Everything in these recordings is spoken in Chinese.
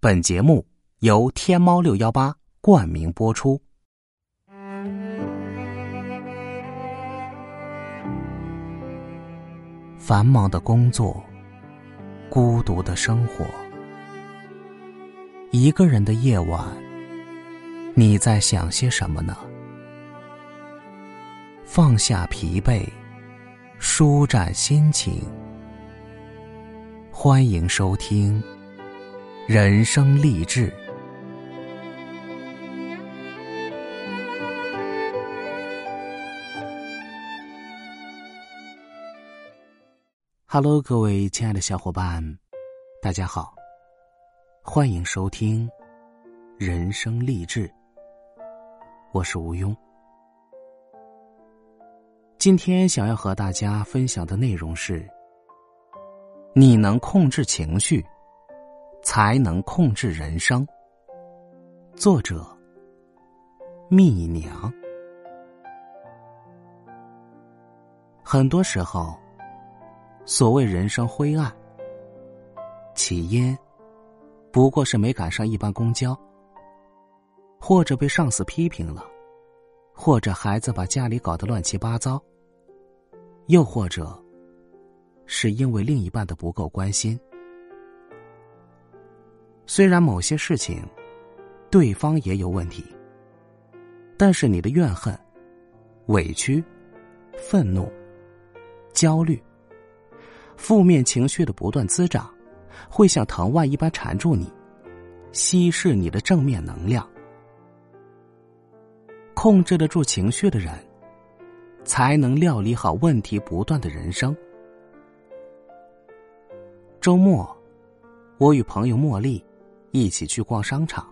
本节目由天猫六幺八冠名播出。繁忙的工作，孤独的生活，一个人的夜晚，你在想些什么呢？放下疲惫，舒展心情。欢迎收听。人生励志。Hello，各位亲爱的小伙伴，大家好，欢迎收听人生励志。我是吴庸。今天想要和大家分享的内容是：你能控制情绪。才能控制人生。作者：蜜娘。很多时候，所谓人生灰暗，起因不过是没赶上一班公交，或者被上司批评了，或者孩子把家里搞得乱七八糟，又或者是因为另一半的不够关心。虽然某些事情，对方也有问题，但是你的怨恨、委屈、愤怒、焦虑、负面情绪的不断滋长，会像藤蔓一般缠住你，稀释你的正面能量。控制得住情绪的人，才能料理好问题不断的人生。周末，我与朋友茉莉。一起去逛商场，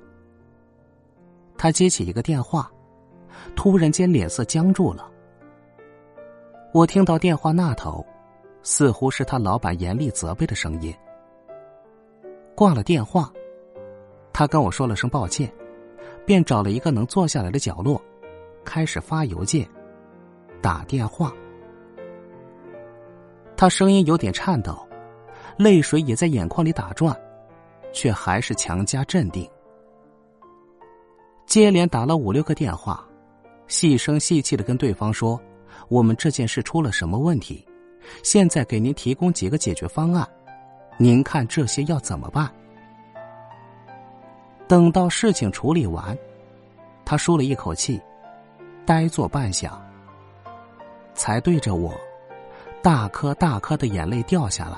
他接起一个电话，突然间脸色僵住了。我听到电话那头，似乎是他老板严厉责备的声音。挂了电话，他跟我说了声抱歉，便找了一个能坐下来的角落，开始发邮件、打电话。他声音有点颤抖，泪水也在眼眶里打转。却还是强加镇定，接连打了五六个电话，细声细气的跟对方说：“我们这件事出了什么问题？现在给您提供几个解决方案，您看这些要怎么办？”等到事情处理完，他舒了一口气，呆坐半晌，才对着我，大颗大颗的眼泪掉下来。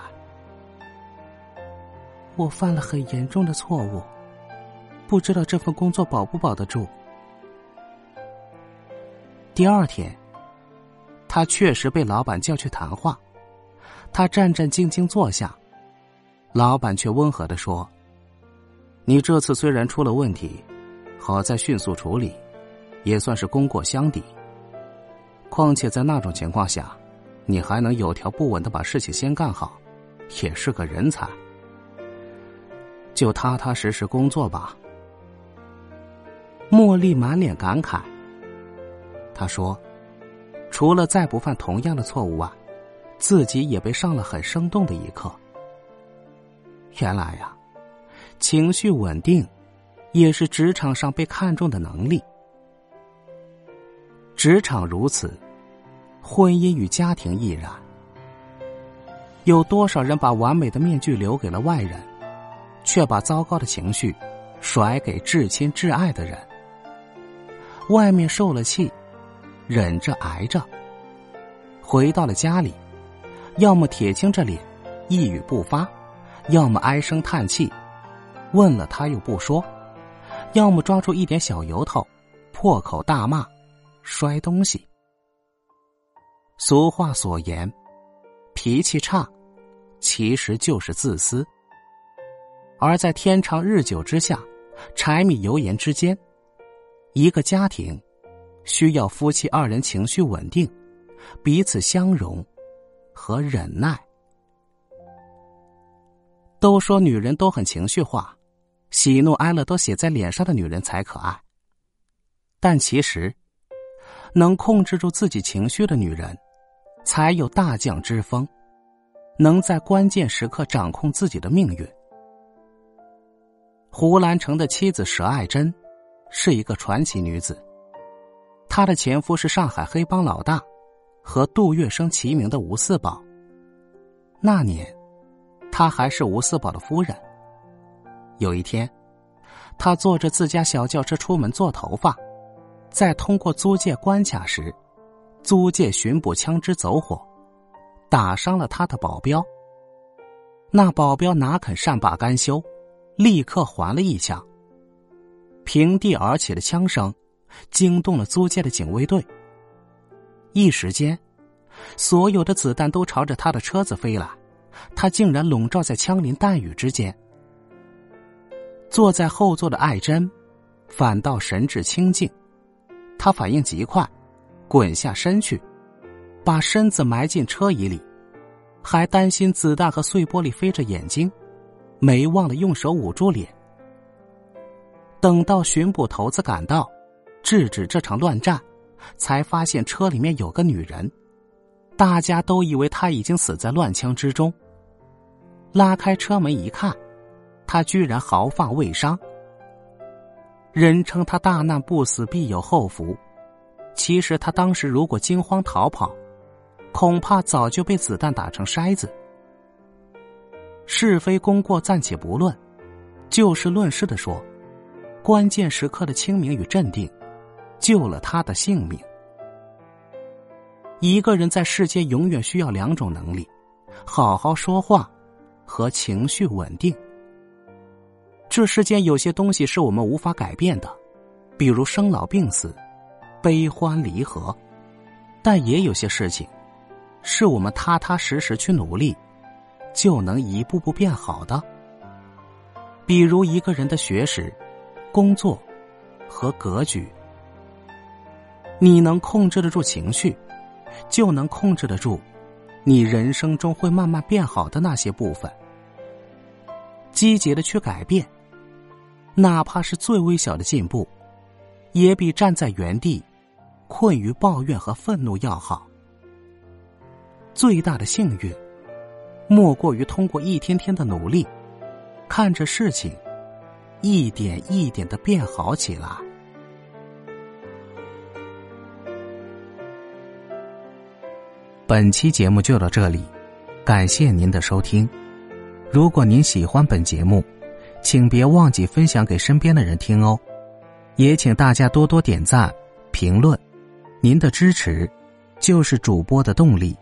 我犯了很严重的错误，不知道这份工作保不保得住。第二天，他确实被老板叫去谈话，他战战兢兢坐下，老板却温和的说：“你这次虽然出了问题，好在迅速处理，也算是功过相抵。况且在那种情况下，你还能有条不紊的把事情先干好，也是个人才。”就踏踏实实工作吧。茉莉满脸感慨。她说：“除了再不犯同样的错误外，自己也被上了很生动的一课。原来呀，情绪稳定，也是职场上被看重的能力。职场如此，婚姻与家庭亦然。有多少人把完美的面具留给了外人？”却把糟糕的情绪甩给至亲至爱的人。外面受了气，忍着挨着。回到了家里，要么铁青着脸，一语不发；要么唉声叹气，问了他又不说；要么抓住一点小由头，破口大骂，摔东西。俗话所言，脾气差，其实就是自私。而在天长日久之下，柴米油盐之间，一个家庭需要夫妻二人情绪稳定，彼此相容和忍耐。都说女人都很情绪化，喜怒哀乐都写在脸上的女人才可爱。但其实，能控制住自己情绪的女人，才有大将之风，能在关键时刻掌控自己的命运。胡兰成的妻子佘爱珍，是一个传奇女子。她的前夫是上海黑帮老大，和杜月笙齐名的吴四宝。那年，她还是吴四宝的夫人。有一天，她坐着自家小轿车出门做头发，在通过租界关卡时，租界巡捕枪支走火，打伤了她的保镖。那保镖哪肯善罢甘休？立刻还了一枪。平地而起的枪声，惊动了租界的警卫队。一时间，所有的子弹都朝着他的车子飞来，他竟然笼罩在枪林弹雨之间。坐在后座的艾珍，反倒神志清静，他反应极快，滚下身去，把身子埋进车椅里，还担心子弹和碎玻璃飞着眼睛。没忘了用手捂住脸。等到巡捕头子赶到，制止这场乱战，才发现车里面有个女人。大家都以为她已经死在乱枪之中。拉开车门一看，她居然毫发未伤。人称她大难不死必有后福，其实她当时如果惊慌逃跑，恐怕早就被子弹打成筛子。是非功过暂且不论，就事论事的说，关键时刻的清明与镇定，救了他的性命。一个人在世间永远需要两种能力：好好说话和情绪稳定。这世间有些东西是我们无法改变的，比如生老病死、悲欢离合；但也有些事情，是我们踏踏实实去努力。就能一步步变好的。比如一个人的学识、工作和格局，你能控制得住情绪，就能控制得住你人生中会慢慢变好的那些部分。积极的去改变，哪怕是最微小的进步，也比站在原地困于抱怨和愤怒要好。最大的幸运。莫过于通过一天天的努力，看着事情一点一点的变好起来。本期节目就到这里，感谢您的收听。如果您喜欢本节目，请别忘记分享给身边的人听哦。也请大家多多点赞、评论，您的支持就是主播的动力。